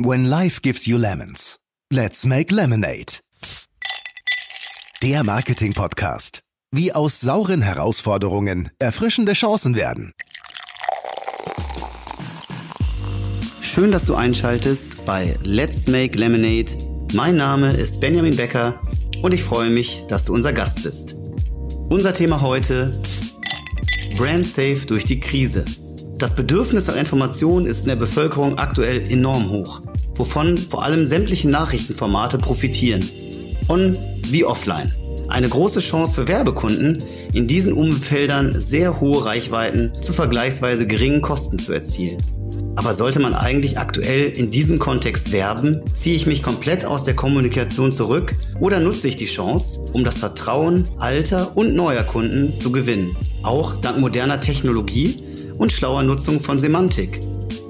When life gives you lemons, let's make lemonade. Der Marketing-Podcast. Wie aus sauren Herausforderungen erfrischende Chancen werden. Schön, dass du einschaltest bei Let's Make Lemonade. Mein Name ist Benjamin Becker und ich freue mich, dass du unser Gast bist. Unser Thema heute: Brand Safe durch die Krise. Das Bedürfnis nach Informationen ist in der Bevölkerung aktuell enorm hoch, wovon vor allem sämtliche Nachrichtenformate profitieren. On wie offline. Eine große Chance für Werbekunden, in diesen Umfeldern sehr hohe Reichweiten zu vergleichsweise geringen Kosten zu erzielen. Aber sollte man eigentlich aktuell in diesem Kontext werben? Ziehe ich mich komplett aus der Kommunikation zurück oder nutze ich die Chance, um das Vertrauen alter und neuer Kunden zu gewinnen? Auch dank moderner Technologie und schlauer Nutzung von Semantik?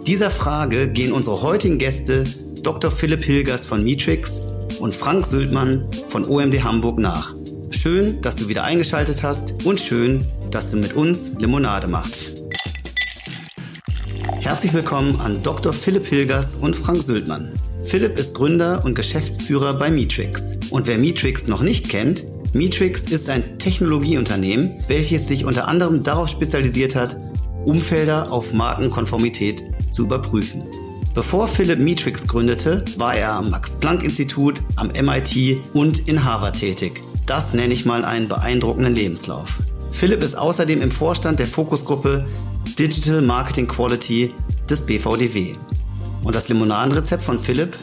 Dieser Frage gehen unsere heutigen Gäste Dr. Philipp Hilgers von Matrix und Frank Sültmann von OMD Hamburg nach. Schön, dass du wieder eingeschaltet hast und schön, dass du mit uns Limonade machst. Herzlich willkommen an Dr. Philipp Hilgers und Frank Sültmann. Philipp ist Gründer und Geschäftsführer bei Matrix. Und wer Matrix noch nicht kennt, Matrix ist ein Technologieunternehmen, welches sich unter anderem darauf spezialisiert hat, Umfelder auf Markenkonformität zu überprüfen. Bevor Philipp Matrix gründete, war er am Max-Planck-Institut, am MIT und in Harvard tätig. Das nenne ich mal einen beeindruckenden Lebenslauf. Philipp ist außerdem im Vorstand der Fokusgruppe Digital Marketing Quality des BVDW. Und das Limonadenrezept von Philipp?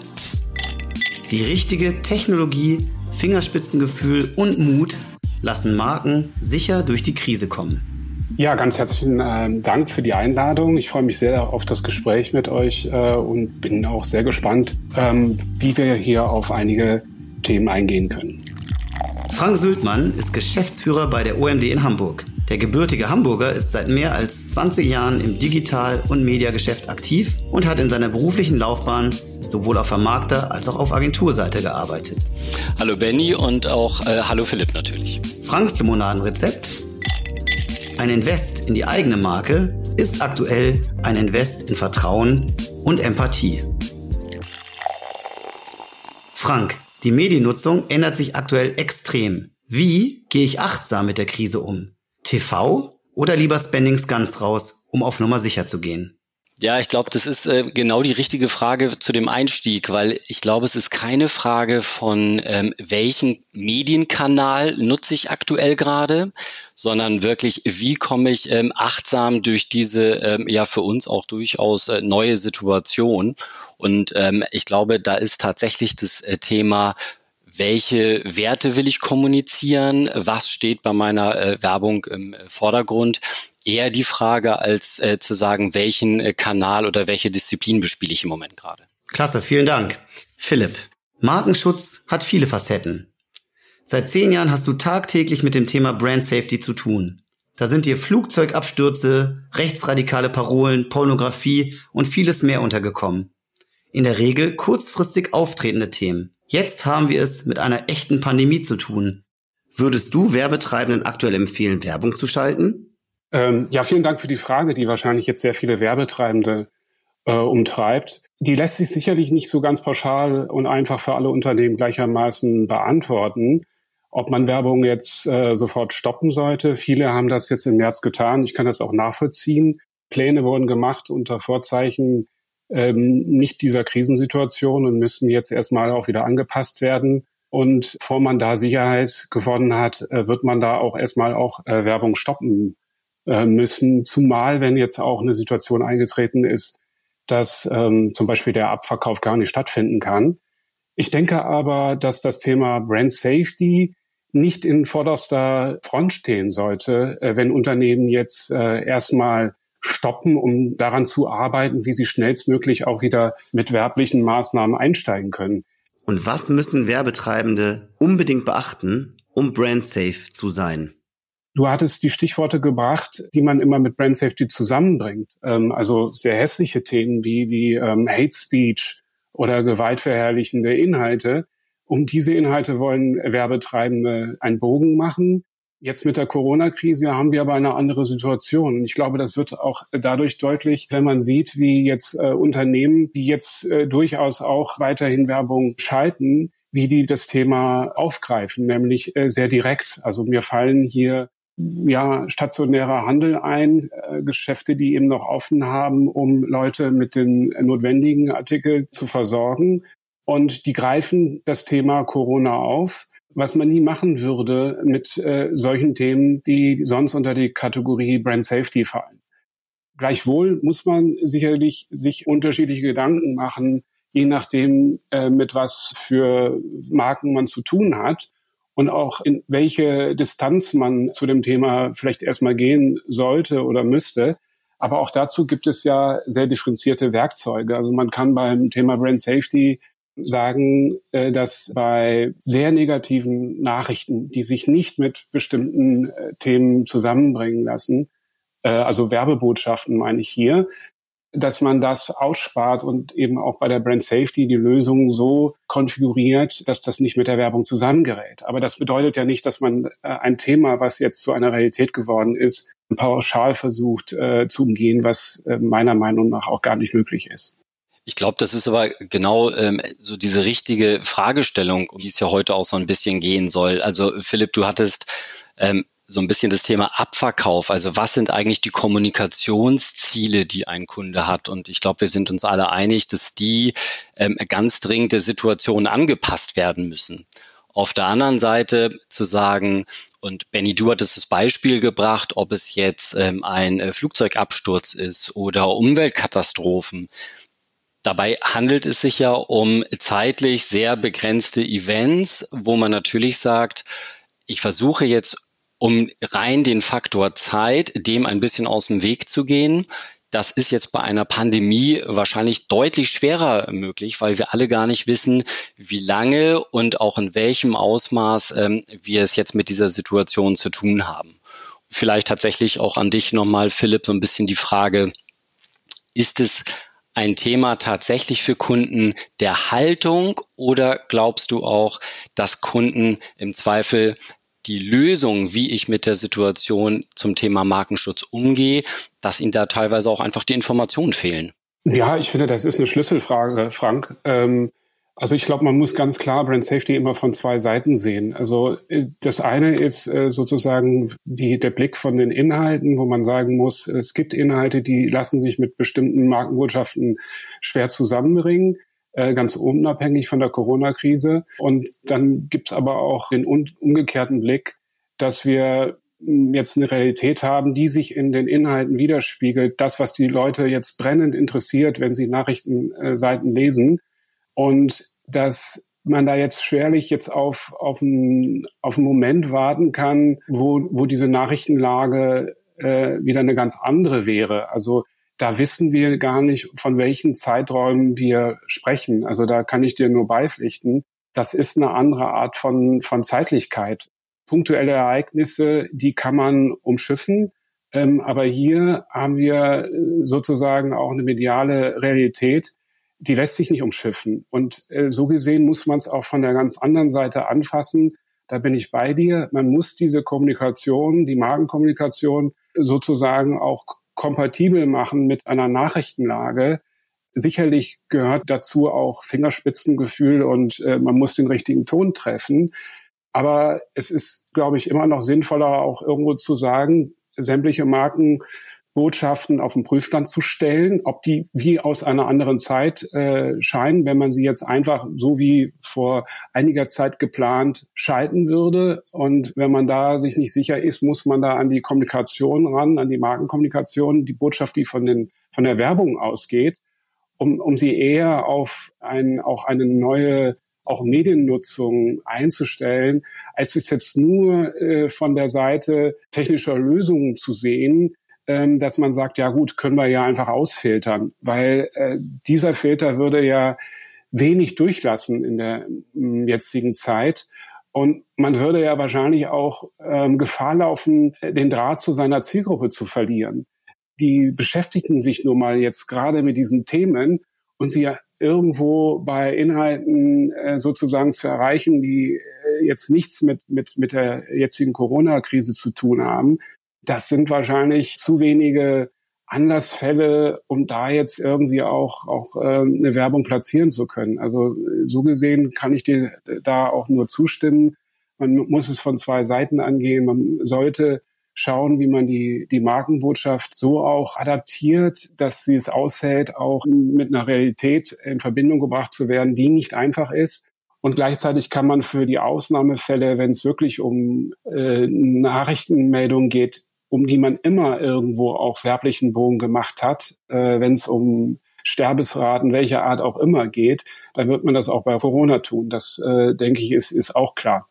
Die richtige Technologie, Fingerspitzengefühl und Mut lassen Marken sicher durch die Krise kommen. Ja, ganz herzlichen äh, Dank für die Einladung. Ich freue mich sehr auf das Gespräch mit euch äh, und bin auch sehr gespannt, ähm, wie wir hier auf einige Themen eingehen können. Frank Sültmann ist Geschäftsführer bei der OMD in Hamburg. Der gebürtige Hamburger ist seit mehr als 20 Jahren im Digital- und Mediageschäft aktiv und hat in seiner beruflichen Laufbahn sowohl auf Vermarkter- als auch auf Agenturseite gearbeitet. Hallo Benny und auch äh, hallo Philipp natürlich. Franks Limonadenrezept ein Invest in die eigene Marke ist aktuell ein Invest in Vertrauen und Empathie. Frank, die Mediennutzung ändert sich aktuell extrem. Wie gehe ich achtsam mit der Krise um? TV oder lieber Spendings ganz raus, um auf Nummer sicher zu gehen? Ja, ich glaube, das ist äh, genau die richtige Frage zu dem Einstieg, weil ich glaube, es ist keine Frage von, ähm, welchen Medienkanal nutze ich aktuell gerade, sondern wirklich, wie komme ich ähm, achtsam durch diese ähm, ja für uns auch durchaus äh, neue Situation. Und ähm, ich glaube, da ist tatsächlich das äh, Thema welche Werte will ich kommunizieren, was steht bei meiner äh, Werbung im Vordergrund. Eher die Frage, als äh, zu sagen, welchen äh, Kanal oder welche Disziplin bespiele ich im Moment gerade. Klasse, vielen Dank. Philipp, Markenschutz hat viele Facetten. Seit zehn Jahren hast du tagtäglich mit dem Thema Brand Safety zu tun. Da sind dir Flugzeugabstürze, rechtsradikale Parolen, Pornografie und vieles mehr untergekommen. In der Regel kurzfristig auftretende Themen. Jetzt haben wir es mit einer echten Pandemie zu tun. Würdest du Werbetreibenden aktuell empfehlen, Werbung zu schalten? Ähm, ja, vielen Dank für die Frage, die wahrscheinlich jetzt sehr viele Werbetreibende äh, umtreibt. Die lässt sich sicherlich nicht so ganz pauschal und einfach für alle Unternehmen gleichermaßen beantworten. Ob man Werbung jetzt äh, sofort stoppen sollte. Viele haben das jetzt im März getan. Ich kann das auch nachvollziehen. Pläne wurden gemacht unter Vorzeichen ähm, nicht dieser Krisensituation und müssen jetzt erstmal auch wieder angepasst werden. Und bevor man da Sicherheit gewonnen hat, äh, wird man da auch erstmal auch äh, Werbung stoppen äh, müssen. Zumal, wenn jetzt auch eine Situation eingetreten ist, dass ähm, zum Beispiel der Abverkauf gar nicht stattfinden kann. Ich denke aber, dass das Thema Brand Safety nicht in vorderster Front stehen sollte, äh, wenn Unternehmen jetzt äh, erstmal stoppen, um daran zu arbeiten, wie sie schnellstmöglich auch wieder mit werblichen Maßnahmen einsteigen können. Und was müssen Werbetreibende unbedingt beachten, um brand safe zu sein? Du hattest die Stichworte gebracht, die man immer mit Brand Safety zusammenbringt. Ähm, also sehr hässliche Themen wie, wie ähm, Hate Speech oder gewaltverherrlichende Inhalte. Um diese Inhalte wollen Werbetreibende einen Bogen machen Jetzt mit der Corona-Krise haben wir aber eine andere Situation. Ich glaube, das wird auch dadurch deutlich, wenn man sieht, wie jetzt äh, Unternehmen, die jetzt äh, durchaus auch weiterhin Werbung schalten, wie die das Thema aufgreifen, nämlich äh, sehr direkt. Also mir fallen hier ja stationärer Handel ein, äh, Geschäfte, die eben noch offen haben, um Leute mit den notwendigen Artikeln zu versorgen. Und die greifen das Thema Corona auf, was man nie machen würde mit äh, solchen Themen, die sonst unter die Kategorie Brand Safety fallen. Gleichwohl muss man sicherlich sich unterschiedliche Gedanken machen, je nachdem, äh, mit was für Marken man zu tun hat und auch in welche Distanz man zu dem Thema vielleicht erstmal gehen sollte oder müsste. Aber auch dazu gibt es ja sehr differenzierte Werkzeuge. Also man kann beim Thema Brand Safety sagen, äh, dass bei sehr negativen Nachrichten, die sich nicht mit bestimmten äh, Themen zusammenbringen lassen, äh, also Werbebotschaften meine ich hier, dass man das ausspart und eben auch bei der Brand Safety die Lösung so konfiguriert, dass das nicht mit der Werbung zusammengerät. Aber das bedeutet ja nicht, dass man ein Thema, was jetzt zu einer Realität geworden ist, pauschal versucht äh, zu umgehen, was äh, meiner Meinung nach auch gar nicht möglich ist. Ich glaube, das ist aber genau ähm, so diese richtige Fragestellung, um die es ja heute auch so ein bisschen gehen soll. Also Philipp, du hattest ähm, so ein bisschen das Thema Abverkauf. Also was sind eigentlich die Kommunikationsziele, die ein Kunde hat? Und ich glaube, wir sind uns alle einig, dass die ähm, ganz dringend der Situation angepasst werden müssen. Auf der anderen Seite zu sagen, und Benny, du hattest das Beispiel gebracht, ob es jetzt ähm, ein äh, Flugzeugabsturz ist oder Umweltkatastrophen, Dabei handelt es sich ja um zeitlich sehr begrenzte Events, wo man natürlich sagt, ich versuche jetzt um rein den Faktor Zeit dem ein bisschen aus dem Weg zu gehen. Das ist jetzt bei einer Pandemie wahrscheinlich deutlich schwerer möglich, weil wir alle gar nicht wissen, wie lange und auch in welchem Ausmaß ähm, wir es jetzt mit dieser Situation zu tun haben. Vielleicht tatsächlich auch an dich nochmal, Philipp, so ein bisschen die Frage, ist es ein Thema tatsächlich für Kunden der Haltung oder glaubst du auch, dass Kunden im Zweifel die Lösung, wie ich mit der Situation zum Thema Markenschutz umgehe, dass ihnen da teilweise auch einfach die Informationen fehlen? Ja, ich finde, das ist eine Schlüsselfrage, Frank. Ähm, also ich glaube, man muss ganz klar Brand Safety immer von zwei Seiten sehen. Also äh, das eine ist äh, sozusagen die, der Blick von den Inhalten, wo man sagen muss, es gibt Inhalte, die lassen sich mit bestimmten Markenbotschaften schwer zusammenbringen äh, ganz unabhängig von der Corona-Krise. Und dann gibt's aber auch den umgekehrten Blick, dass wir hm, jetzt eine Realität haben, die sich in den Inhalten widerspiegelt. Das, was die Leute jetzt brennend interessiert, wenn sie Nachrichtenseiten lesen, und dass man da jetzt schwerlich jetzt auf, auf, einen, auf einen Moment warten kann, wo, wo diese Nachrichtenlage äh, wieder eine ganz andere wäre. Also da wissen wir gar nicht, von welchen Zeiträumen wir sprechen. Also da kann ich dir nur beipflichten. Das ist eine andere Art von, von Zeitlichkeit. Punktuelle Ereignisse, die kann man umschiffen. Ähm, aber hier haben wir äh, sozusagen auch eine mediale Realität, die lässt sich nicht umschiffen. Und äh, so gesehen muss man es auch von der ganz anderen Seite anfassen. Da bin ich bei dir. Man muss diese Kommunikation, die Magenkommunikation sozusagen auch kompatibel machen mit einer Nachrichtenlage. Sicherlich gehört dazu auch Fingerspitzengefühl und äh, man muss den richtigen Ton treffen. Aber es ist, glaube ich, immer noch sinnvoller, auch irgendwo zu sagen, sämtliche Marken Botschaften auf den Prüfstand zu stellen, ob die wie aus einer anderen Zeit äh, scheinen, wenn man sie jetzt einfach so wie vor einiger Zeit geplant schalten würde. Und wenn man da sich nicht sicher ist, muss man da an die Kommunikation ran, an die Markenkommunikation, die Botschaft, die von, den, von der Werbung ausgeht, um, um sie eher auf ein, auch eine neue auch Mediennutzung einzustellen, als es jetzt nur äh, von der Seite technischer Lösungen zu sehen, ähm, dass man sagt, ja gut, können wir ja einfach ausfiltern, weil äh, dieser Filter würde ja wenig durchlassen in der in jetzigen Zeit. Und man würde ja wahrscheinlich auch ähm, Gefahr laufen, den Draht zu seiner Zielgruppe zu verlieren. Die beschäftigen sich nun mal jetzt gerade mit diesen Themen und sie ja irgendwo bei Inhalten äh, sozusagen zu erreichen, die, jetzt nichts mit, mit, mit der jetzigen Corona-Krise zu tun haben, das sind wahrscheinlich zu wenige Anlassfälle, um da jetzt irgendwie auch, auch äh, eine Werbung platzieren zu können. Also so gesehen kann ich dir da auch nur zustimmen. Man muss es von zwei Seiten angehen. Man sollte schauen, wie man die, die Markenbotschaft so auch adaptiert, dass sie es aushält, auch mit einer Realität in Verbindung gebracht zu werden, die nicht einfach ist. Und gleichzeitig kann man für die Ausnahmefälle, wenn es wirklich um äh, Nachrichtenmeldungen geht, um die man immer irgendwo auch werblichen Bogen gemacht hat, äh, wenn es um Sterbesraten welcher Art auch immer geht, dann wird man das auch bei Corona tun. Das, äh, denke ich, ist, ist auch klar.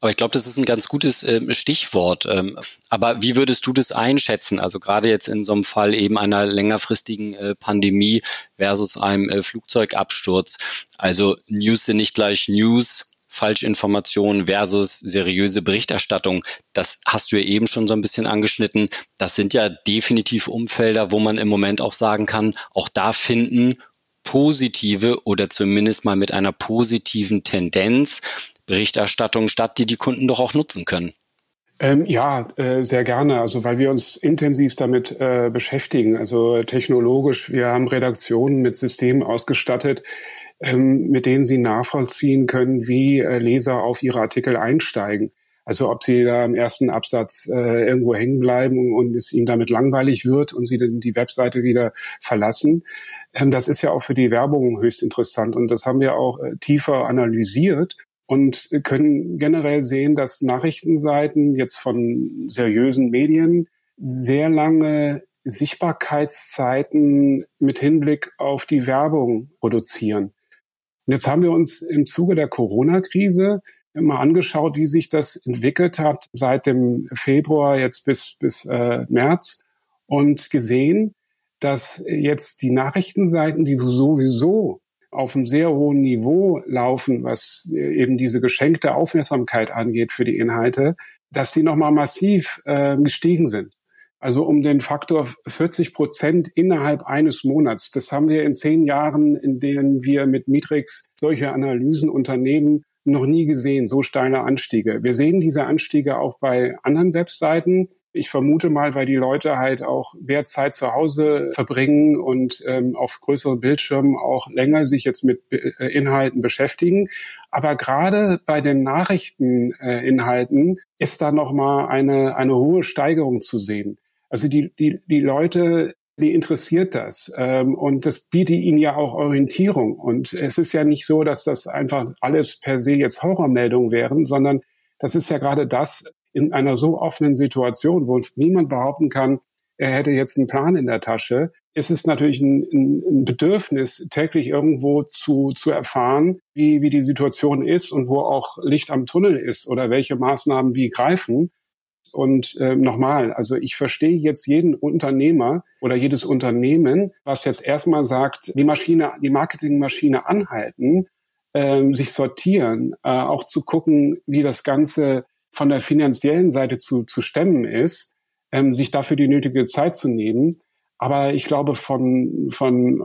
Aber ich glaube, das ist ein ganz gutes äh, Stichwort. Ähm, aber wie würdest du das einschätzen? Also gerade jetzt in so einem Fall eben einer längerfristigen äh, Pandemie versus einem äh, Flugzeugabsturz. Also News sind nicht gleich News. Falschinformationen versus seriöse Berichterstattung. Das hast du ja eben schon so ein bisschen angeschnitten. Das sind ja definitiv Umfelder, wo man im Moment auch sagen kann, auch da finden positive oder zumindest mal mit einer positiven Tendenz Berichterstattung statt, die die Kunden doch auch nutzen können. Ähm, ja, äh, sehr gerne. Also weil wir uns intensiv damit äh, beschäftigen. Also technologisch, wir haben Redaktionen mit Systemen ausgestattet, ähm, mit denen sie nachvollziehen können, wie äh, Leser auf ihre Artikel einsteigen. Also ob sie da im ersten Absatz äh, irgendwo hängen bleiben und es ihnen damit langweilig wird und sie dann die Webseite wieder verlassen. Ähm, das ist ja auch für die Werbung höchst interessant und das haben wir auch äh, tiefer analysiert und können generell sehen, dass Nachrichtenseiten jetzt von seriösen Medien sehr lange Sichtbarkeitszeiten mit Hinblick auf die Werbung produzieren. Und jetzt haben wir uns im Zuge der Corona-Krise mal angeschaut, wie sich das entwickelt hat seit dem Februar jetzt bis, bis äh, März und gesehen, dass jetzt die Nachrichtenseiten, die sowieso auf einem sehr hohen Niveau laufen, was eben diese geschenkte Aufmerksamkeit angeht für die Inhalte, dass die nochmal massiv äh, gestiegen sind. Also um den Faktor 40 Prozent innerhalb eines Monats. Das haben wir in zehn Jahren, in denen wir mit Mitrix solche Analysen unternehmen, noch nie gesehen, so steile Anstiege. Wir sehen diese Anstiege auch bei anderen Webseiten. Ich vermute mal, weil die Leute halt auch mehr Zeit zu Hause verbringen und ähm, auf größeren Bildschirmen auch länger sich jetzt mit äh, Inhalten beschäftigen. Aber gerade bei den Nachrichteninhalten äh, ist da noch mal eine, eine hohe Steigerung zu sehen. Also die, die, die Leute, die interessiert das. Ähm, und das bietet ihnen ja auch Orientierung. Und es ist ja nicht so, dass das einfach alles per se jetzt Horrormeldungen wären, sondern das ist ja gerade das in einer so offenen Situation, wo niemand behaupten kann, er hätte jetzt einen Plan in der Tasche, ist es natürlich ein, ein Bedürfnis, täglich irgendwo zu, zu erfahren, wie, wie die Situation ist und wo auch Licht am Tunnel ist oder welche Maßnahmen wie greifen. Und äh, nochmal, also ich verstehe jetzt jeden Unternehmer oder jedes Unternehmen, was jetzt erstmal sagt, die Maschine, die Marketingmaschine anhalten, ähm, sich sortieren, äh, auch zu gucken, wie das Ganze von der finanziellen Seite zu, zu stemmen ist, ähm, sich dafür die nötige Zeit zu nehmen. Aber ich glaube, von, von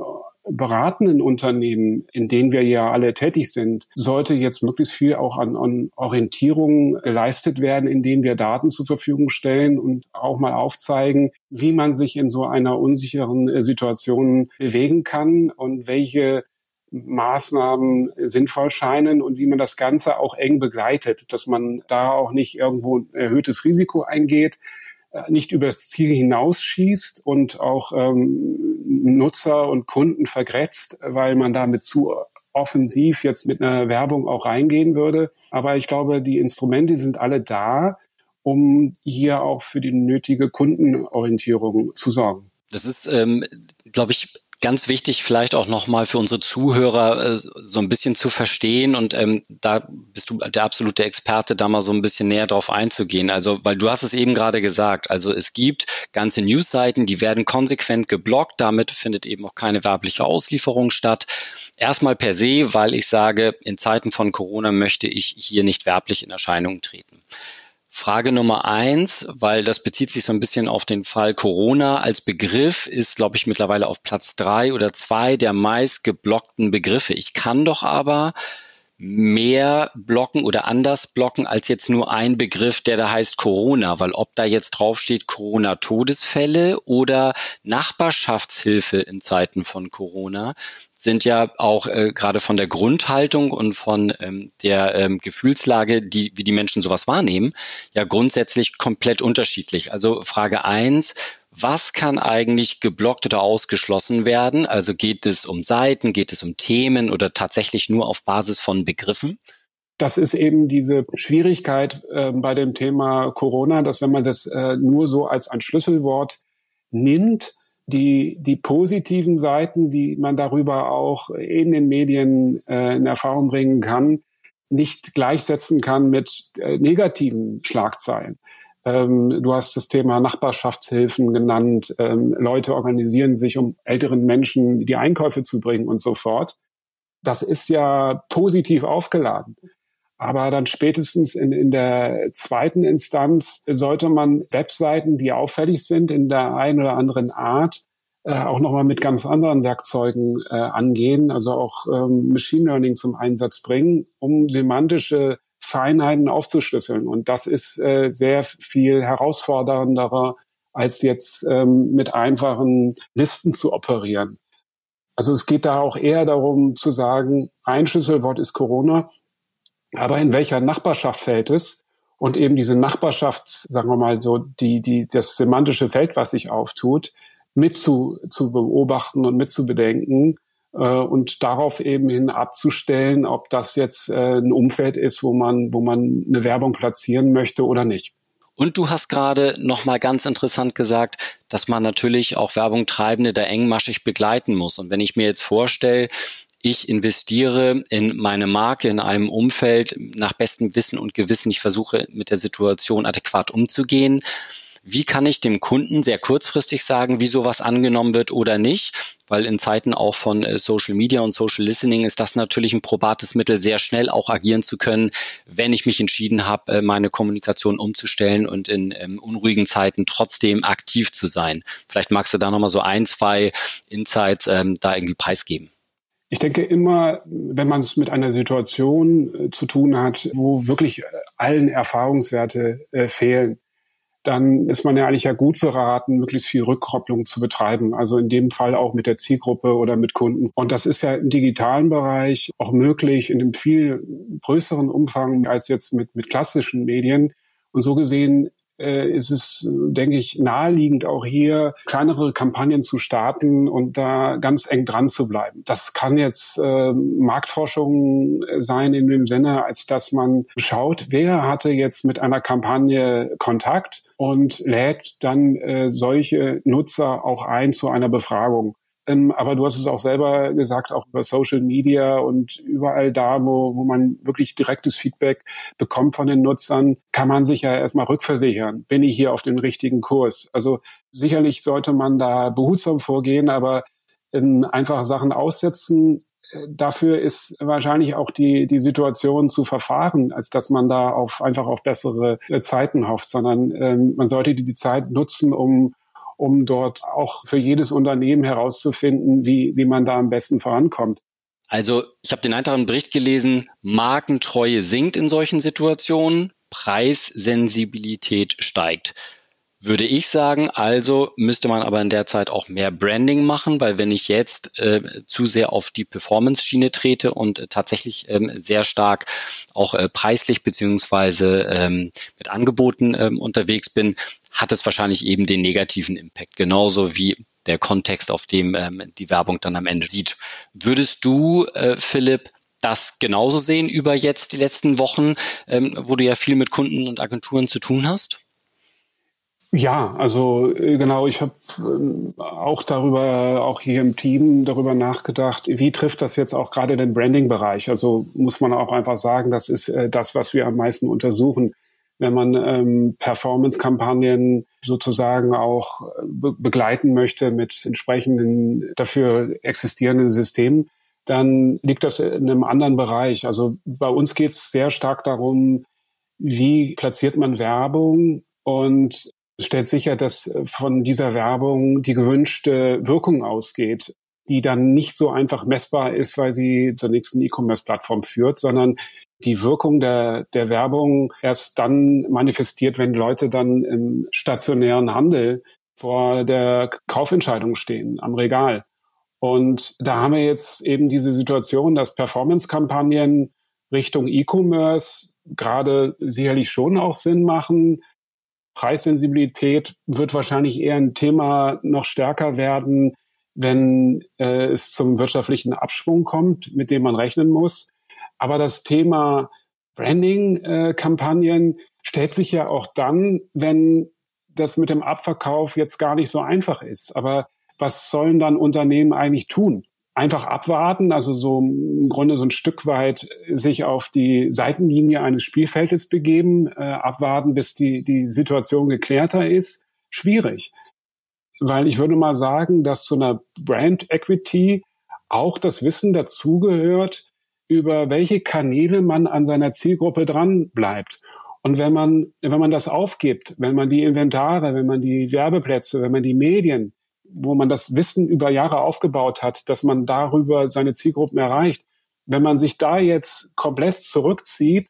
beratenden Unternehmen, in denen wir ja alle tätig sind, sollte jetzt möglichst viel auch an, an Orientierung geleistet werden, indem wir Daten zur Verfügung stellen und auch mal aufzeigen, wie man sich in so einer unsicheren äh, Situation bewegen kann und welche Maßnahmen sinnvoll scheinen und wie man das Ganze auch eng begleitet, dass man da auch nicht irgendwo ein erhöhtes Risiko eingeht, nicht übers Ziel hinausschießt und auch ähm, Nutzer und Kunden vergrätzt, weil man damit zu offensiv jetzt mit einer Werbung auch reingehen würde. Aber ich glaube, die Instrumente sind alle da, um hier auch für die nötige Kundenorientierung zu sorgen. Das ist, ähm, glaube ich, ganz wichtig, vielleicht auch nochmal für unsere Zuhörer äh, so ein bisschen zu verstehen und ähm, da bist du der absolute Experte, da mal so ein bisschen näher drauf einzugehen. Also, weil du hast es eben gerade gesagt, also es gibt ganze Newsseiten, die werden konsequent geblockt, damit findet eben auch keine werbliche Auslieferung statt. Erstmal per se, weil ich sage, in Zeiten von Corona möchte ich hier nicht werblich in Erscheinung treten. Frage Nummer eins, weil das bezieht sich so ein bisschen auf den Fall Corona als Begriff, ist, glaube ich, mittlerweile auf Platz drei oder zwei der meist geblockten Begriffe. Ich kann doch aber mehr blocken oder anders blocken als jetzt nur ein Begriff, der da heißt Corona, weil ob da jetzt draufsteht Corona-Todesfälle oder Nachbarschaftshilfe in Zeiten von Corona, sind ja auch äh, gerade von der Grundhaltung und von ähm, der ähm, Gefühlslage, die, wie die Menschen sowas wahrnehmen, ja grundsätzlich komplett unterschiedlich. Also Frage eins: was kann eigentlich geblockt oder ausgeschlossen werden? Also geht es um Seiten, geht es um Themen oder tatsächlich nur auf Basis von Begriffen? Das ist eben diese Schwierigkeit äh, bei dem Thema Corona, dass wenn man das äh, nur so als ein Schlüsselwort nimmt, die, die positiven Seiten, die man darüber auch in den Medien äh, in Erfahrung bringen kann, nicht gleichsetzen kann mit äh, negativen Schlagzeilen. Ähm, du hast das Thema Nachbarschaftshilfen genannt. Ähm, Leute organisieren sich, um älteren Menschen die Einkäufe zu bringen und so fort. Das ist ja positiv aufgeladen. Aber dann spätestens in, in der zweiten Instanz sollte man Webseiten, die auffällig sind in der einen oder anderen Art, äh, auch nochmal mit ganz anderen Werkzeugen äh, angehen, also auch ähm, Machine Learning zum Einsatz bringen, um semantische Feinheiten aufzuschlüsseln. Und das ist äh, sehr viel herausfordernder, als jetzt ähm, mit einfachen Listen zu operieren. Also es geht da auch eher darum zu sagen, ein Schlüsselwort ist Corona aber in welcher Nachbarschaft fällt es? Und eben diese Nachbarschaft, sagen wir mal so, die, die, das semantische Feld, was sich auftut, mit zu, zu beobachten und mit zu bedenken und darauf eben hin abzustellen, ob das jetzt äh, ein Umfeld ist, wo man, wo man eine Werbung platzieren möchte oder nicht. Und du hast gerade nochmal ganz interessant gesagt, dass man natürlich auch Werbung Treibende da engmaschig begleiten muss. Und wenn ich mir jetzt vorstelle, ich investiere in meine Marke in einem Umfeld nach bestem Wissen und Gewissen. Ich versuche mit der Situation adäquat umzugehen. Wie kann ich dem Kunden sehr kurzfristig sagen, wie sowas angenommen wird oder nicht? Weil in Zeiten auch von äh, Social Media und Social Listening ist das natürlich ein probates Mittel, sehr schnell auch agieren zu können, wenn ich mich entschieden habe, äh, meine Kommunikation umzustellen und in ähm, unruhigen Zeiten trotzdem aktiv zu sein. Vielleicht magst du da nochmal so ein, zwei Insights ähm, da irgendwie preisgeben. Ich denke immer, wenn man es mit einer Situation äh, zu tun hat, wo wirklich äh, allen Erfahrungswerte äh, fehlen, dann ist man ja eigentlich ja gut beraten, möglichst viel Rückkopplung zu betreiben. Also in dem Fall auch mit der Zielgruppe oder mit Kunden. Und das ist ja im digitalen Bereich auch möglich in einem viel größeren Umfang als jetzt mit, mit klassischen Medien. Und so gesehen äh, ist es, denke ich, naheliegend, auch hier kleinere Kampagnen zu starten und da ganz eng dran zu bleiben. Das kann jetzt äh, Marktforschung sein in dem Sinne, als dass man schaut, wer hatte jetzt mit einer Kampagne Kontakt und lädt dann äh, solche Nutzer auch ein zu einer Befragung. Ähm, aber du hast es auch selber gesagt, auch über Social Media und überall da, wo, wo man wirklich direktes Feedback bekommt von den Nutzern, kann man sich ja erstmal rückversichern. Bin ich hier auf dem richtigen Kurs? Also sicherlich sollte man da behutsam vorgehen, aber ähm, einfach Sachen aussetzen, dafür ist wahrscheinlich auch die, die Situation zu verfahren, als dass man da auf, einfach auf bessere äh, Zeiten hofft, sondern ähm, man sollte die, die Zeit nutzen, um um dort auch für jedes Unternehmen herauszufinden, wie, wie man da am besten vorankommt. Also ich habe den einfachen Bericht gelesen, Markentreue sinkt in solchen Situationen, Preissensibilität steigt würde ich sagen. Also müsste man aber in der Zeit auch mehr Branding machen, weil wenn ich jetzt äh, zu sehr auf die Performance-Schiene trete und äh, tatsächlich ähm, sehr stark auch äh, preislich beziehungsweise ähm, mit Angeboten ähm, unterwegs bin, hat es wahrscheinlich eben den negativen Impact, genauso wie der Kontext, auf dem ähm, die Werbung dann am Ende sieht. Würdest du, äh, Philipp, das genauso sehen über jetzt die letzten Wochen, ähm, wo du ja viel mit Kunden und Agenturen zu tun hast? Ja, also äh, genau, ich habe ähm, auch darüber, auch hier im Team darüber nachgedacht, wie trifft das jetzt auch gerade den Branding-Bereich? Also muss man auch einfach sagen, das ist äh, das, was wir am meisten untersuchen. Wenn man ähm, Performance-Kampagnen sozusagen auch äh, be begleiten möchte mit entsprechenden dafür existierenden Systemen, dann liegt das in einem anderen Bereich. Also bei uns geht es sehr stark darum, wie platziert man Werbung und stellt sicher, dass äh, von dieser Werbung die gewünschte Wirkung ausgeht. die dann nicht so einfach messbar ist, weil sie zur nächsten E-Commerce-Plattform führt, sondern die Wirkung der, der Werbung erst dann manifestiert, wenn Leute dann im stationären Handel vor der Kaufentscheidung stehen, am Regal. Und da haben wir jetzt eben diese Situation, dass Performance-Kampagnen Richtung E-Commerce gerade sicherlich schon auch Sinn machen. Preissensibilität wird wahrscheinlich eher ein Thema noch stärker werden, wenn äh, es zum wirtschaftlichen Abschwung kommt, mit dem man rechnen muss. Aber das Thema Branding-Kampagnen äh, stellt sich ja auch dann, wenn das mit dem Abverkauf jetzt gar nicht so einfach ist. Aber was sollen dann Unternehmen eigentlich tun? Einfach abwarten, also so im Grunde so ein Stück weit sich auf die Seitenlinie eines Spielfeldes begeben, äh, abwarten, bis die, die Situation geklärter ist, schwierig. Weil ich würde mal sagen, dass zu einer Brand Equity auch das Wissen dazugehört, über welche Kanäle man an seiner Zielgruppe dran bleibt. Und wenn man, wenn man das aufgibt, wenn man die Inventare, wenn man die Werbeplätze, wenn man die Medien, wo man das Wissen über Jahre aufgebaut hat, dass man darüber seine Zielgruppen erreicht, wenn man sich da jetzt komplett zurückzieht,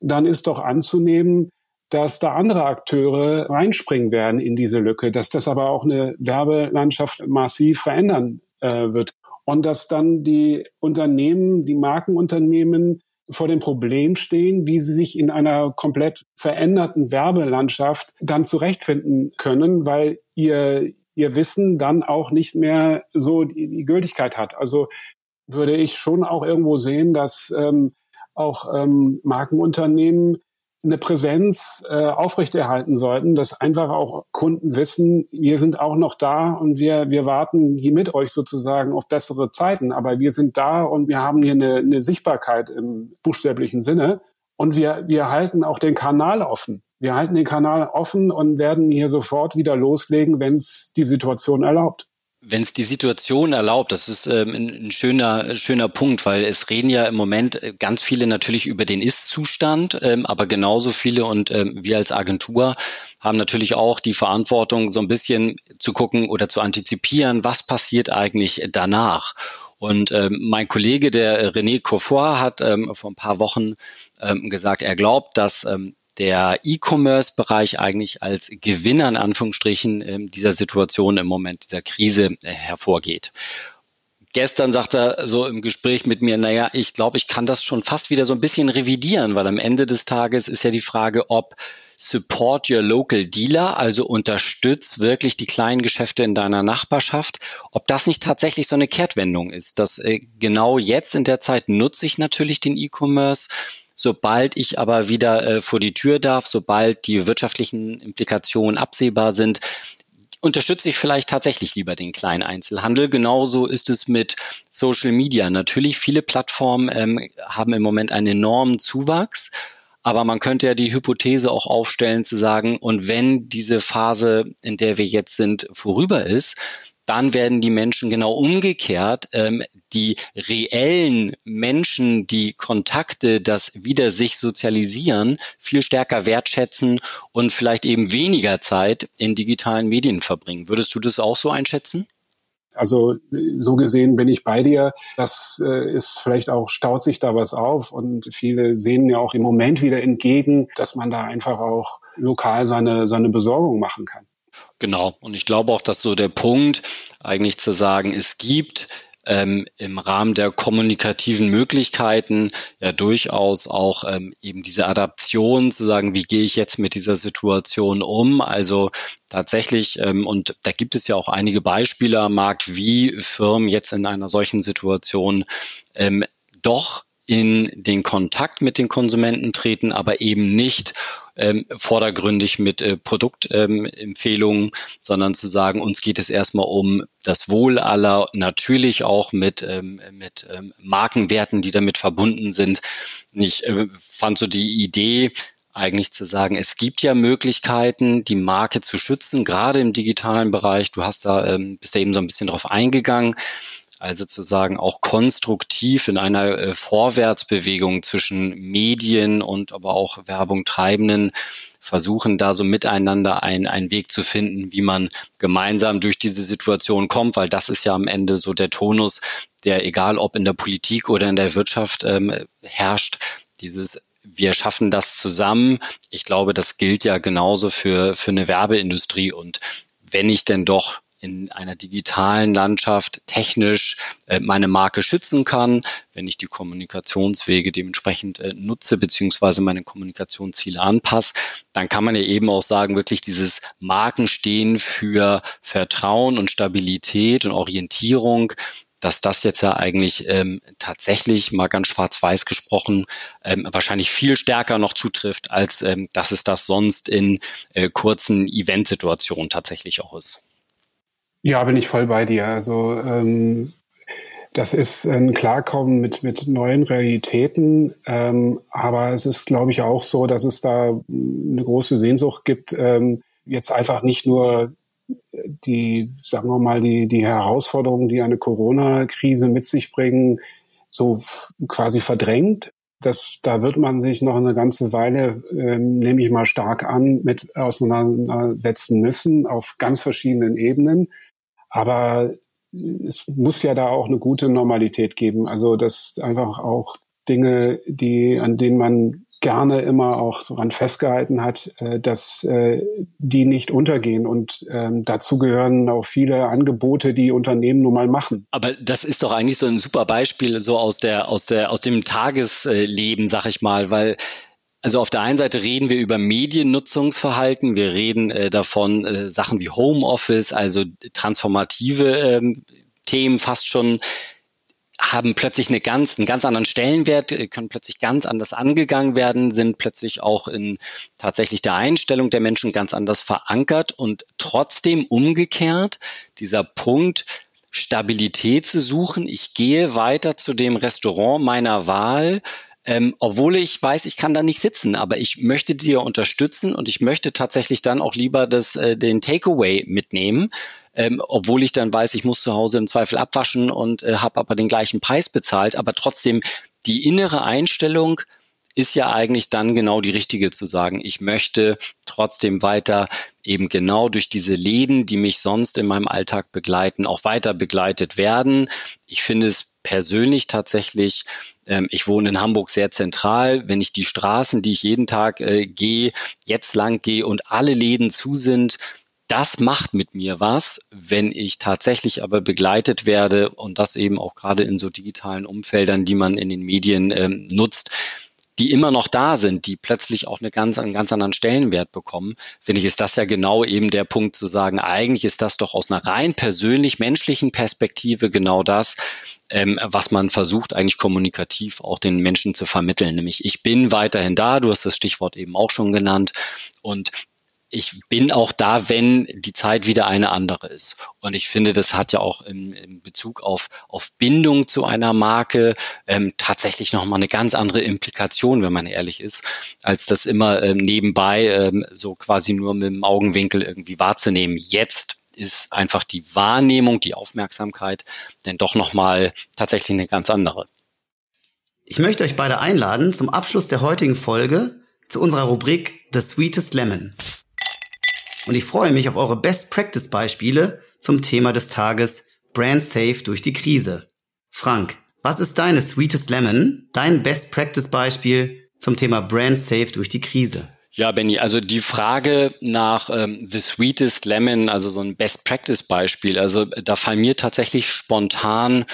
dann ist doch anzunehmen, dass da andere Akteure reinspringen werden in diese Lücke, dass das aber auch eine Werbelandschaft massiv verändern äh, wird. Und dass dann die Unternehmen, die Markenunternehmen vor dem Problem stehen, wie sie sich in einer komplett veränderten Werbelandschaft dann zurechtfinden können, weil ihr, ihr Wissen dann auch nicht mehr so die, die Gültigkeit hat. Also würde ich schon auch irgendwo sehen, dass ähm, auch ähm, Markenunternehmen eine Präsenz äh, aufrechterhalten sollten, dass einfach auch Kunden wissen, wir sind auch noch da und wir, wir warten hier mit euch sozusagen auf bessere Zeiten. Aber wir sind da und wir haben hier eine, eine Sichtbarkeit im buchstäblichen Sinne. Und wir, wir halten auch den Kanal offen. Wir halten den Kanal offen und werden hier sofort wieder loslegen, wenn es die Situation erlaubt. Wenn es die Situation erlaubt, das ist ähm, ein, schöner, schöner Punkt, weil es reden ja im Moment äh, ganz viele natürlich über den Ist-Zustand, ähm, aber genauso viele und ähm, wir als Agentur haben natürlich auch die Verantwortung, so ein bisschen zu gucken oder zu antizipieren, was passiert eigentlich danach. Und ähm, mein Kollege, der René Courfoy, hat ähm, vor ein paar Wochen ähm, gesagt, er glaubt, dass ähm, der E-Commerce-Bereich eigentlich als Gewinner in Anführungsstrichen ähm, dieser Situation im Moment dieser Krise äh, hervorgeht. Gestern sagte er so im Gespräch mit mir, naja, ich glaube, ich kann das schon fast wieder so ein bisschen revidieren, weil am Ende des Tages ist ja die Frage, ob Support your local dealer, also unterstützt wirklich die kleinen Geschäfte in deiner Nachbarschaft, ob das nicht tatsächlich so eine Kehrtwendung ist, dass äh, genau jetzt in der Zeit nutze ich natürlich den E-Commerce, Sobald ich aber wieder äh, vor die Tür darf, sobald die wirtschaftlichen Implikationen absehbar sind, unterstütze ich vielleicht tatsächlich lieber den kleinen Einzelhandel. Genauso ist es mit Social Media. Natürlich, viele Plattformen ähm, haben im Moment einen enormen Zuwachs. Aber man könnte ja die Hypothese auch aufstellen zu sagen, und wenn diese Phase, in der wir jetzt sind, vorüber ist, dann werden die Menschen genau umgekehrt ähm, die reellen Menschen, die Kontakte, das wieder sich sozialisieren, viel stärker wertschätzen und vielleicht eben weniger Zeit in digitalen Medien verbringen. Würdest du das auch so einschätzen? Also so gesehen bin ich bei dir. Das äh, ist vielleicht auch, staut sich da was auf und viele sehen ja auch im Moment wieder entgegen, dass man da einfach auch lokal seine, seine Besorgung machen kann. Genau. Und ich glaube auch, dass so der Punkt eigentlich zu sagen, es gibt ähm, im Rahmen der kommunikativen Möglichkeiten ja durchaus auch ähm, eben diese Adaption zu sagen, wie gehe ich jetzt mit dieser Situation um? Also tatsächlich, ähm, und da gibt es ja auch einige Beispiele am Markt, wie Firmen jetzt in einer solchen Situation ähm, doch in den Kontakt mit den Konsumenten treten, aber eben nicht ähm, vordergründig mit äh, Produktempfehlungen, ähm, sondern zu sagen, uns geht es erstmal um das Wohl aller, natürlich auch mit, ähm, mit ähm, Markenwerten, die damit verbunden sind. Ich äh, fand so die Idee, eigentlich zu sagen, es gibt ja Möglichkeiten, die Marke zu schützen, gerade im digitalen Bereich. Du hast da, ähm, bist da eben so ein bisschen drauf eingegangen. Also zu sagen, auch konstruktiv in einer äh, Vorwärtsbewegung zwischen Medien und aber auch Werbung treibenden versuchen da so miteinander ein, einen Weg zu finden, wie man gemeinsam durch diese Situation kommt, weil das ist ja am Ende so der Tonus, der egal ob in der Politik oder in der Wirtschaft ähm, herrscht, dieses wir schaffen das zusammen. Ich glaube, das gilt ja genauso für, für eine Werbeindustrie. Und wenn ich denn doch in einer digitalen Landschaft technisch äh, meine Marke schützen kann, wenn ich die Kommunikationswege dementsprechend äh, nutze beziehungsweise meine Kommunikationsziele anpasse, dann kann man ja eben auch sagen, wirklich dieses Markenstehen für Vertrauen und Stabilität und Orientierung, dass das jetzt ja eigentlich ähm, tatsächlich mal ganz schwarz-weiß gesprochen ähm, wahrscheinlich viel stärker noch zutrifft, als ähm, dass es das sonst in äh, kurzen Eventsituationen tatsächlich auch ist. Ja, bin ich voll bei dir. Also ähm, das ist ein Klarkommen mit, mit neuen Realitäten. Ähm, aber es ist, glaube ich, auch so, dass es da eine große Sehnsucht gibt, ähm, jetzt einfach nicht nur die, sagen wir mal, die, die Herausforderungen, die eine Corona-Krise mit sich bringen, so quasi verdrängt. Das, da wird man sich noch eine ganze Weile, ähm, nehme ich mal stark an, mit auseinandersetzen müssen auf ganz verschiedenen Ebenen. Aber es muss ja da auch eine gute Normalität geben. Also dass einfach auch Dinge, die, an denen man gerne immer auch daran festgehalten hat, äh, dass äh, die nicht untergehen. Und ähm, dazu gehören auch viele Angebote, die Unternehmen nun mal machen. Aber das ist doch eigentlich so ein super Beispiel so aus der aus der aus dem Tagesleben, sag ich mal, weil also auf der einen Seite reden wir über Mediennutzungsverhalten, wir reden äh, davon äh, Sachen wie Homeoffice, also transformative ähm, Themen fast schon haben plötzlich eine ganz, einen ganz anderen Stellenwert, äh, können plötzlich ganz anders angegangen werden, sind plötzlich auch in tatsächlich der Einstellung der Menschen ganz anders verankert und trotzdem umgekehrt. Dieser Punkt, Stabilität zu suchen. Ich gehe weiter zu dem Restaurant meiner Wahl, ähm, obwohl ich weiß, ich kann da nicht sitzen, aber ich möchte dir unterstützen und ich möchte tatsächlich dann auch lieber das, äh, den Takeaway mitnehmen, ähm, obwohl ich dann weiß, ich muss zu Hause im Zweifel abwaschen und äh, habe aber den gleichen Preis bezahlt, aber trotzdem die innere Einstellung, ist ja eigentlich dann genau die richtige zu sagen, ich möchte trotzdem weiter eben genau durch diese Läden, die mich sonst in meinem Alltag begleiten, auch weiter begleitet werden. Ich finde es persönlich tatsächlich, ähm, ich wohne in Hamburg sehr zentral, wenn ich die Straßen, die ich jeden Tag äh, gehe, jetzt lang gehe und alle Läden zu sind, das macht mit mir was, wenn ich tatsächlich aber begleitet werde und das eben auch gerade in so digitalen Umfeldern, die man in den Medien ähm, nutzt, die immer noch da sind, die plötzlich auch eine ganz, einen ganz anderen Stellenwert bekommen, finde ich, ist das ja genau eben der Punkt zu sagen, eigentlich ist das doch aus einer rein persönlich menschlichen Perspektive genau das, ähm, was man versucht eigentlich kommunikativ auch den Menschen zu vermitteln. Nämlich ich bin weiterhin da, du hast das Stichwort eben auch schon genannt und ich bin auch da, wenn die Zeit wieder eine andere ist. Und ich finde, das hat ja auch im, im Bezug auf, auf Bindung zu einer Marke ähm, tatsächlich nochmal eine ganz andere Implikation, wenn man ehrlich ist, als das immer ähm, nebenbei ähm, so quasi nur mit dem Augenwinkel irgendwie wahrzunehmen. Jetzt ist einfach die Wahrnehmung, die Aufmerksamkeit denn doch nochmal tatsächlich eine ganz andere. Ich möchte euch beide einladen zum Abschluss der heutigen Folge zu unserer Rubrik The Sweetest Lemon und ich freue mich auf eure Best Practice Beispiele zum Thema des Tages Brand Safe durch die Krise. Frank, was ist deine Sweetest Lemon, dein Best Practice Beispiel zum Thema Brand Safe durch die Krise? Ja, Benny, also die Frage nach ähm, The Sweetest Lemon, also so ein Best Practice Beispiel, also da fallen mir tatsächlich spontan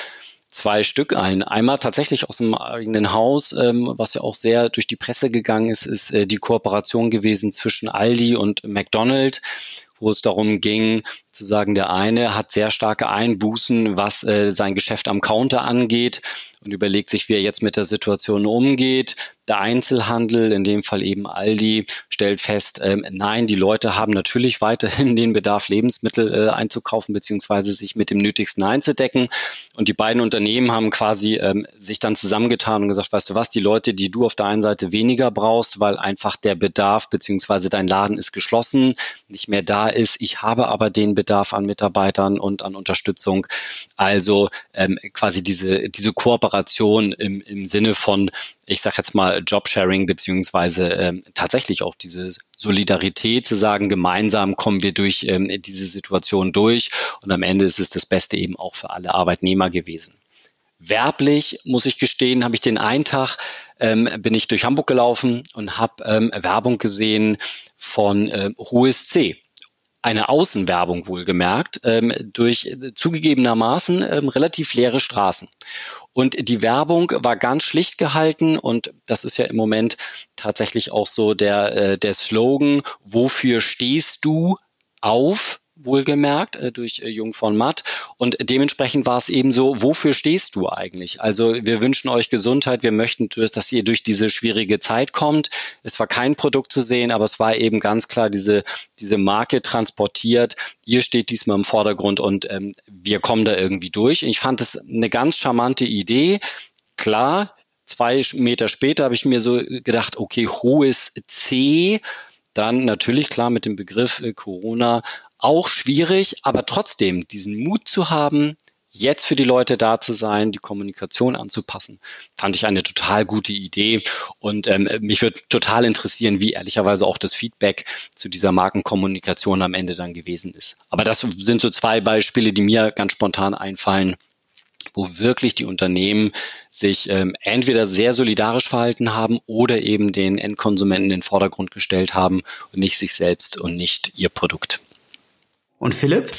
zwei Stück ein. Einmal tatsächlich aus dem eigenen Haus, ähm, was ja auch sehr durch die Presse gegangen ist, ist äh, die Kooperation gewesen zwischen Aldi und McDonald, wo es darum ging, zu sagen, der eine hat sehr starke Einbußen, was äh, sein Geschäft am Counter angeht und überlegt sich, wie er jetzt mit der Situation umgeht. Der Einzelhandel, in dem Fall eben Aldi, stellt fest, ähm, nein, die Leute haben natürlich weiterhin den Bedarf, Lebensmittel äh, einzukaufen beziehungsweise sich mit dem Nötigsten einzudecken. Und die beiden Unternehmen haben quasi ähm, sich dann zusammengetan und gesagt, weißt du was, die Leute, die du auf der einen Seite weniger brauchst, weil einfach der Bedarf beziehungsweise dein Laden ist geschlossen, nicht mehr da ist. Ich habe aber den Bedarf an Mitarbeitern und an Unterstützung. Also ähm, quasi diese, diese Kooperation im, im Sinne von, ich sage jetzt mal, Jobsharing beziehungsweise ähm, tatsächlich auch diese Solidarität zu sagen, gemeinsam kommen wir durch ähm, diese Situation durch und am Ende ist es das Beste eben auch für alle Arbeitnehmer gewesen. Werblich, muss ich gestehen, habe ich den einen Tag, ähm, bin ich durch Hamburg gelaufen und habe ähm, Werbung gesehen von ähm, HUSC eine Außenwerbung wohlgemerkt, ähm, durch zugegebenermaßen ähm, relativ leere Straßen. Und die Werbung war ganz schlicht gehalten und das ist ja im Moment tatsächlich auch so der, äh, der Slogan, wofür stehst du auf? Wohlgemerkt, äh, durch äh, Jung von Matt. Und dementsprechend war es eben so, wofür stehst du eigentlich? Also wir wünschen euch Gesundheit, wir möchten, dass ihr durch diese schwierige Zeit kommt. Es war kein Produkt zu sehen, aber es war eben ganz klar diese, diese Marke transportiert. Ihr steht diesmal im Vordergrund und ähm, wir kommen da irgendwie durch. Ich fand es eine ganz charmante Idee. Klar, zwei Meter später habe ich mir so gedacht, okay, hohes C, dann natürlich klar mit dem Begriff äh, Corona auch schwierig, aber trotzdem diesen Mut zu haben, jetzt für die Leute da zu sein, die Kommunikation anzupassen, fand ich eine total gute Idee. Und ähm, mich würde total interessieren, wie ehrlicherweise auch das Feedback zu dieser Markenkommunikation am Ende dann gewesen ist. Aber das sind so zwei Beispiele, die mir ganz spontan einfallen, wo wirklich die Unternehmen sich ähm, entweder sehr solidarisch verhalten haben oder eben den Endkonsumenten in den Vordergrund gestellt haben und nicht sich selbst und nicht ihr Produkt. Und Philipp,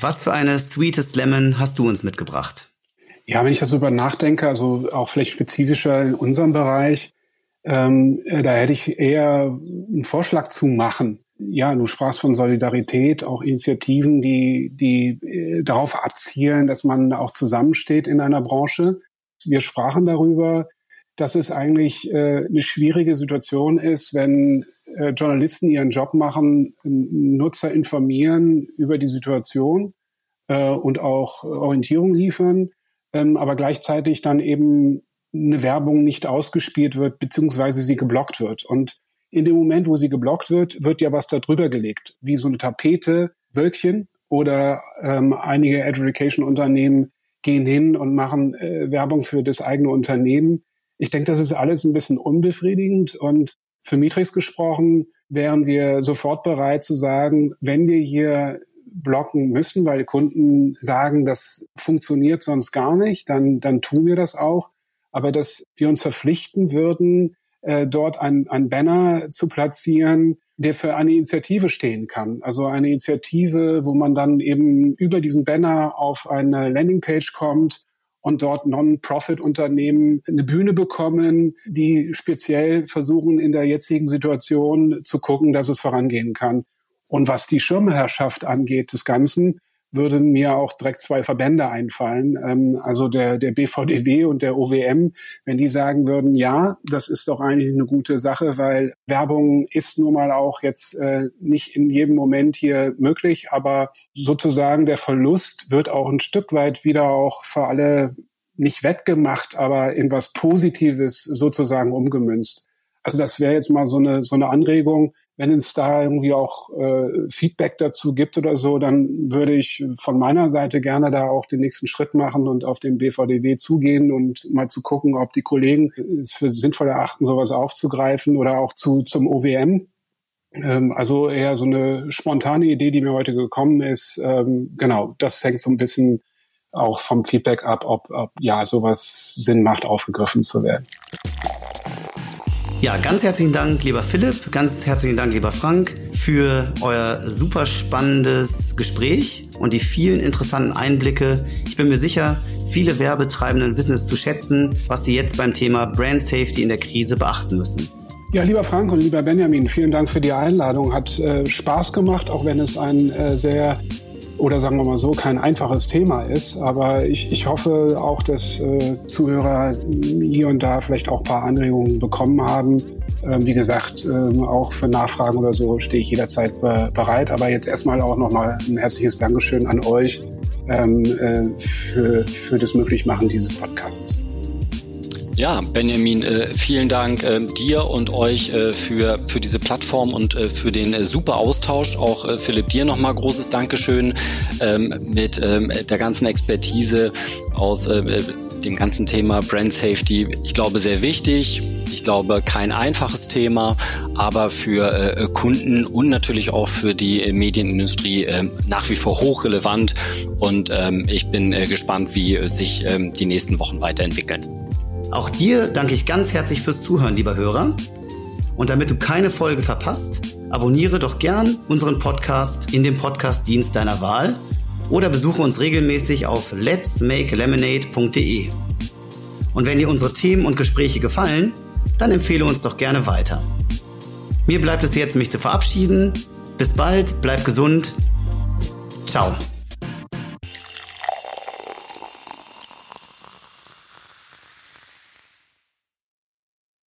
was für eine Sweetest Lemon hast du uns mitgebracht? Ja, wenn ich das über nachdenke, also auch vielleicht spezifischer in unserem Bereich, ähm, äh, da hätte ich eher einen Vorschlag zu machen. Ja, du sprachst von Solidarität, auch Initiativen, die, die äh, darauf abzielen, dass man auch zusammensteht in einer Branche. Wir sprachen darüber, dass es eigentlich äh, eine schwierige Situation ist, wenn äh, Journalisten ihren Job machen, Nutzer informieren über die Situation äh, und auch Orientierung liefern, ähm, aber gleichzeitig dann eben eine Werbung nicht ausgespielt wird, beziehungsweise sie geblockt wird. Und in dem Moment, wo sie geblockt wird, wird ja was da drüber gelegt, wie so eine Tapete, Wölkchen oder ähm, einige Education-Unternehmen gehen hin und machen äh, Werbung für das eigene Unternehmen. Ich denke, das ist alles ein bisschen unbefriedigend und für Mitrix gesprochen wären wir sofort bereit zu sagen, wenn wir hier blocken müssen, weil Kunden sagen, das funktioniert sonst gar nicht, dann, dann tun wir das auch. Aber dass wir uns verpflichten würden, äh, dort ein, ein Banner zu platzieren, der für eine Initiative stehen kann. Also eine Initiative, wo man dann eben über diesen Banner auf eine Landingpage kommt und dort Non-Profit-Unternehmen eine Bühne bekommen, die speziell versuchen, in der jetzigen Situation zu gucken, dass es vorangehen kann. Und was die Schirmherrschaft angeht des Ganzen, würden mir auch direkt zwei Verbände einfallen, ähm, also der, der BVDW und der OWM, wenn die sagen würden, ja, das ist doch eigentlich eine gute Sache, weil Werbung ist nun mal auch jetzt äh, nicht in jedem Moment hier möglich, aber sozusagen der Verlust wird auch ein Stück weit wieder auch für alle nicht wettgemacht, aber in was Positives sozusagen umgemünzt. Also das wäre jetzt mal so eine, so eine Anregung, wenn es da irgendwie auch äh, Feedback dazu gibt oder so, dann würde ich von meiner Seite gerne da auch den nächsten Schritt machen und auf den BVDW zugehen und mal zu gucken, ob die Kollegen es für sinnvoll erachten, sowas aufzugreifen oder auch zu zum OWM. Ähm, also eher so eine spontane Idee, die mir heute gekommen ist. Ähm, genau, das hängt so ein bisschen auch vom Feedback ab, ob, ob ja sowas Sinn macht, aufgegriffen zu werden. Ja, ganz herzlichen Dank, lieber Philipp, ganz herzlichen Dank, lieber Frank, für euer super spannendes Gespräch und die vielen interessanten Einblicke. Ich bin mir sicher, viele Werbetreibenden wissen es zu schätzen, was sie jetzt beim Thema Brand Safety in der Krise beachten müssen. Ja, lieber Frank und lieber Benjamin, vielen Dank für die Einladung. Hat äh, Spaß gemacht, auch wenn es ein äh, sehr oder sagen wir mal so, kein einfaches Thema ist. Aber ich, ich hoffe auch, dass äh, Zuhörer hier und da vielleicht auch ein paar Anregungen bekommen haben. Ähm, wie gesagt, ähm, auch für Nachfragen oder so stehe ich jederzeit be bereit. Aber jetzt erstmal auch nochmal ein herzliches Dankeschön an euch ähm, äh, für, für das Möglichmachen dieses Podcasts. Ja, Benjamin, äh, vielen Dank äh, dir und euch äh, für, für diese Plattform und für den super Austausch. Auch Philipp, dir nochmal großes Dankeschön ähm, mit ähm, der ganzen Expertise aus dem ganzen Thema Brand Safety. Ich glaube, sehr wichtig. Ich glaube, kein einfaches Thema, aber für Kunden und natürlich auch für die Medienindustrie äh, nach wie vor hochrelevant. Und ähm, ich bin gespannt, wie sich ähm, die nächsten Wochen weiterentwickeln. Auch dir danke ich ganz herzlich fürs Zuhören, lieber Hörer. Und damit du keine Folge verpasst, abonniere doch gern unseren Podcast in dem Podcastdienst deiner Wahl oder besuche uns regelmäßig auf letsmakelemonade.de. Und wenn dir unsere Themen und Gespräche gefallen, dann empfehle uns doch gerne weiter. Mir bleibt es jetzt, mich zu verabschieden. Bis bald, bleib gesund. Ciao.